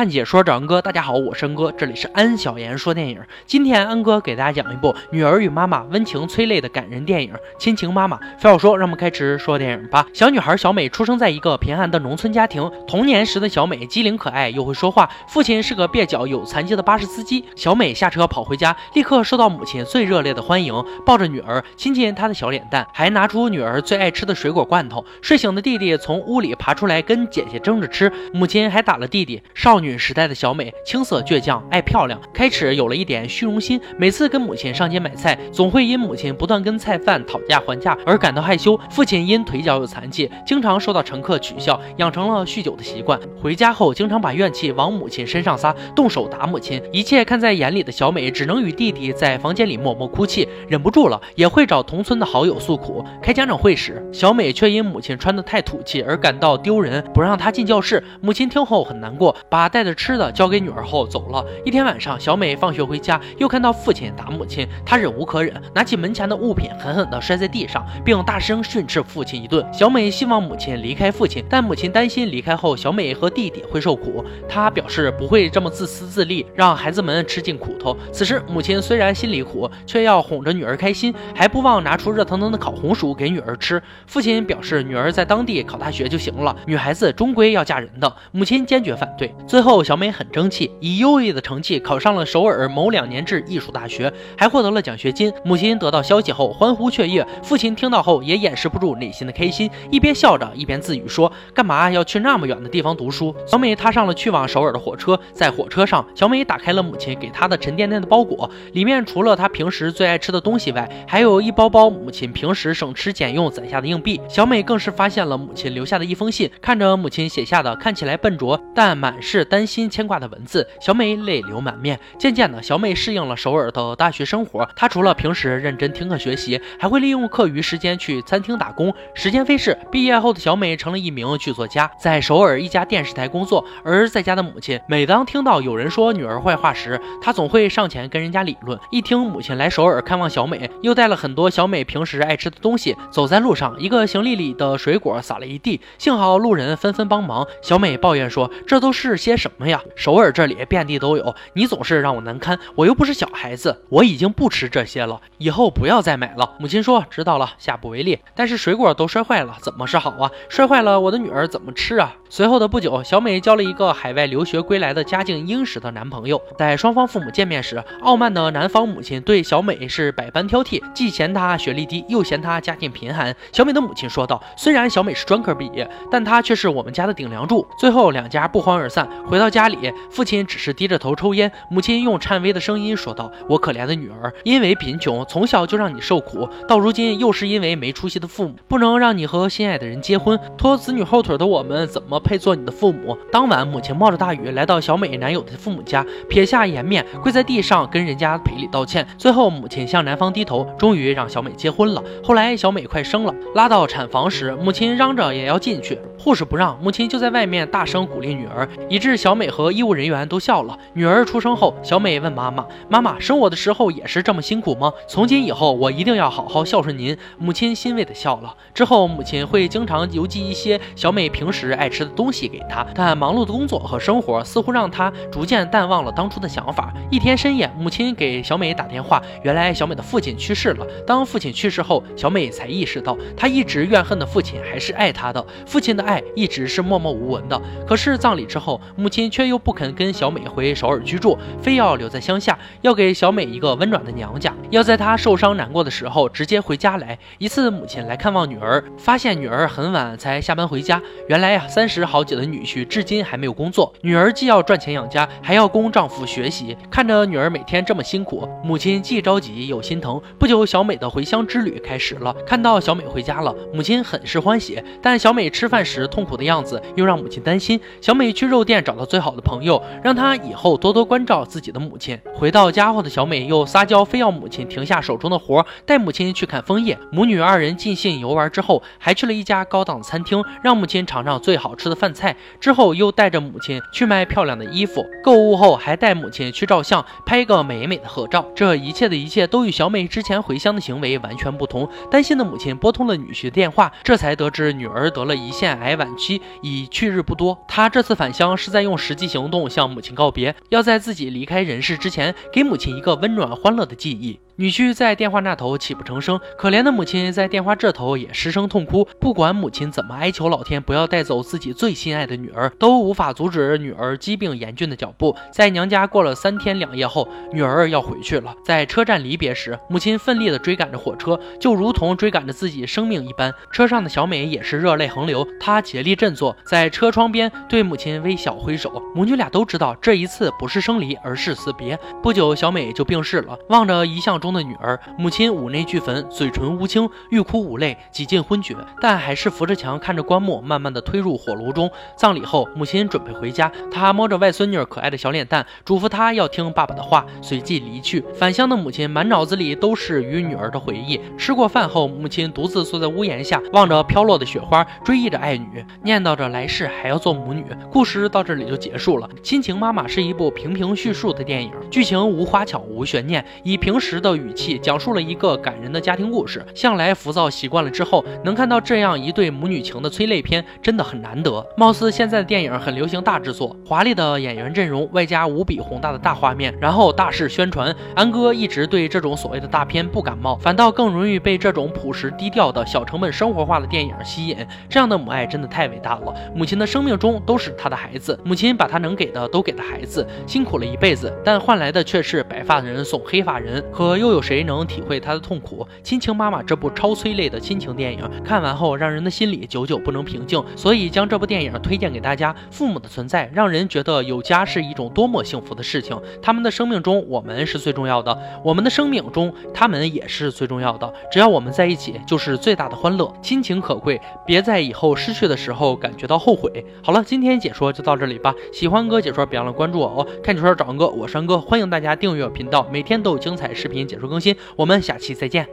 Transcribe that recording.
看解说找安哥，大家好，我是安哥，这里是安小言说电影。今天安哥给大家讲一部女儿与妈妈温情催泪的感人电影《亲情妈妈》。废话说，让我们开始说电影吧。小女孩小美出生在一个贫寒的农村家庭，童年时的小美机灵可爱又会说话，父亲是个蹩脚有残疾的巴士司机。小美下车跑回家，立刻受到母亲最热烈的欢迎，抱着女儿亲亲她的小脸蛋，还拿出女儿最爱吃的水果罐头。睡醒的弟弟从屋里爬出来跟姐姐争着吃，母亲还打了弟弟。少女时代的小美，青涩倔强，爱漂亮，开始有了一点虚荣心。每次跟母亲上街买菜，总会因母亲不断跟菜贩讨价还价而感到害羞。父亲因腿脚有残疾，经常受到乘客取笑，养成了酗酒的习惯。回家后，经常把怨气往母亲身上撒，动手打母亲。一切看在眼里的小美，只能与弟弟在房间里默默哭泣，忍不住了也会找同村的好友诉苦。开家长会时，小美却因母亲穿得太土气而感到丢人，不让她进教室。母亲听后很难过，把带带着吃的交给女儿后走了。一天晚上，小美放学回家，又看到父亲打母亲，她忍无可忍，拿起门前的物品狠狠地摔在地上，并大声训斥父亲一顿。小美希望母亲离开父亲，但母亲担心离开后小美和弟弟会受苦，她表示不会这么自私自利，让孩子们吃尽苦头。此时，母亲虽然心里苦，却要哄着女儿开心，还不忘拿出热腾腾的烤红薯给女儿吃。父亲表示，女儿在当地考大学就行了，女孩子终归要嫁人的。母亲坚决反对。最最后，小美很争气，以优异的成绩考上了首尔某两年制艺术大学，还获得了奖学金。母亲得到消息后欢呼雀跃，父亲听到后也掩饰不住内心的开心，一边笑着一边自语说：“干嘛要去那么远的地方读书？”小美踏上了去往首尔的火车，在火车上，小美打开了母亲给她的沉甸甸的包裹，里面除了她平时最爱吃的东西外，还有一包包母亲平时省吃俭用攒下的硬币。小美更是发现了母亲留下的一封信，看着母亲写下的看起来笨拙但满是担心牵挂的文字，小美泪流满面。渐渐的，小美适应了首尔的大学生活。她除了平时认真听课学习，还会利用课余时间去餐厅打工。时间飞逝，毕业后的小美成了一名剧作家，在首尔一家电视台工作。而在家的母亲，每当听到有人说女儿坏话时，她总会上前跟人家理论。一听母亲来首尔看望小美，又带了很多小美平时爱吃的东西，走在路上，一个行李里的水果洒了一地，幸好路人纷纷帮忙。小美抱怨说：“这都是些什么呀？首尔这里遍地都有，你总是让我难堪。我又不是小孩子，我已经不吃这些了，以后不要再买了。”母亲说：“知道了，下不为例。”但是水果都摔坏了，怎么是好啊？摔坏了，我的女儿怎么吃啊？随后的不久，小美交了一个海外留学归来的家境殷实的男朋友。在双方父母见面时，傲慢的男方母亲对小美是百般挑剔，既嫌她学历低，又嫌她家境贫寒。小美的母亲说道：“虽然小美是专科毕业，但她却是我们家的顶梁柱。”最后两家不欢而散。回到家里，父亲只是低着头抽烟，母亲用颤巍的声音说道：“我可怜的女儿，因为贫穷，从小就让你受苦，到如今又是因为没出息的父母，不能让你和心爱的人结婚，拖子女后腿的我们，怎么配做你的父母？”当晚，母亲冒着大雨来到小美男友的父母家，撇下颜面，跪在地上跟人家赔礼道歉。最后，母亲向男方低头，终于让小美结婚了。后来，小美快生了，拉到产房时，母亲嚷着也要进去，护士不让，母亲就在外面大声鼓励女儿，以致小美和医务人员都笑了。女儿出生后，小美问妈妈：“妈妈，生我的时候也是这么辛苦吗？从今以后，我一定要好好孝顺您。”母亲欣慰地笑了。之后，母亲会经常邮寄一些小美平时爱吃的东西给她，但忙碌的工作和生活似乎让她逐渐淡忘了当初的想法。一天深夜，母亲给小美打电话，原来小美的父亲去世了。当父亲去世后，小美才意识到，她一直怨恨的父亲还是爱她的，父亲的爱一直是默默无闻的。可是葬礼之后，母亲却又不肯跟小美回首尔居住，非要留在乡下，要给小美一个温暖的娘家，要在她受伤难过的时候直接回家来。一次，母亲来看望女儿，发现女儿很晚才下班回家。原来呀，三十好几的女婿至今还没有工作，女儿既要赚钱养家，还要供丈夫学习。看着女儿每天这么辛苦，母亲既着急又心疼。不久，小美的回乡之旅开始了。看到小美回家了，母亲很是欢喜，但小美吃饭时痛苦的样子又让母亲担心。小美去肉店找到最好的朋友，让他以后多多关照自己的母亲。回到家后的小美又撒娇，非要母亲停下手中的活，带母亲去看枫叶。母女二人尽兴游玩之后，还去了一家高档餐厅，让母亲尝尝最好吃的饭菜。之后又带着母亲去买漂亮的衣服，购物后还带母亲去照相，拍一个美美的合照。这一切的一切都与小美之前回乡的行为完全不同。担心的母亲拨通了女婿的电话，这才得知女儿得了胰腺癌晚期，已去日不多。她这次返乡是在用。用实际行动向母亲告别，要在自己离开人世之前，给母亲一个温暖欢乐的记忆。女婿在电话那头泣不成声，可怜的母亲在电话这头也失声痛哭。不管母亲怎么哀求老天不要带走自己最心爱的女儿，都无法阻止女儿疾病严峻的脚步。在娘家过了三天两夜后，女儿要回去了。在车站离别时，母亲奋力地追赶着火车，就如同追赶着自己生命一般。车上的小美也是热泪横流，她竭力振作，在车窗边对母亲微笑挥手。母女俩都知道这一次不是生离，而是死别。不久，小美就病逝了。望着遗像中。的女儿，母亲五内俱焚，嘴唇乌青，欲哭无泪，几近昏厥，但还是扶着墙，看着棺木慢慢的推入火炉中。葬礼后，母亲准备回家，她摸着外孙女可爱的小脸蛋，嘱咐她要听爸爸的话，随即离去。返乡的母亲满脑子里都是与女儿的回忆。吃过饭后，母亲独自坐在屋檐下，望着飘落的雪花，追忆着爱女，念叨着来世还要做母女。故事到这里就结束了。亲情妈妈是一部平平叙述的电影，剧情无花巧，无悬念，以平时的。语气讲述了一个感人的家庭故事。向来浮躁习惯了之后，能看到这样一对母女情的催泪片，真的很难得。貌似现在的电影很流行大制作，华丽的演员阵容，外加无比宏大的大画面，然后大肆宣传。安哥一直对这种所谓的大片不感冒，反倒更容易被这种朴实低调的小成本生活化的电影吸引。这样的母爱真的太伟大了。母亲的生命中都是她的孩子，母亲把她能给的都给了孩子，辛苦了一辈子，但换来的却是白发人送黑发人，可又。又有谁能体会他的痛苦？亲情妈妈这部超催泪的亲情电影，看完后让人的心里久久不能平静，所以将这部电影推荐给大家。父母的存在让人觉得有家是一种多么幸福的事情。他们的生命中，我们是最重要的；我们的生命中，他们也是最重要的。只要我们在一起，就是最大的欢乐。亲情可贵，别在以后失去的时候感觉到后悔。好了，今天解说就到这里吧。喜欢哥解说，别忘了关注我哦。看解说找哥，我是安哥，欢迎大家订阅频道，每天都有精彩视频解。说更新，我们下期再见。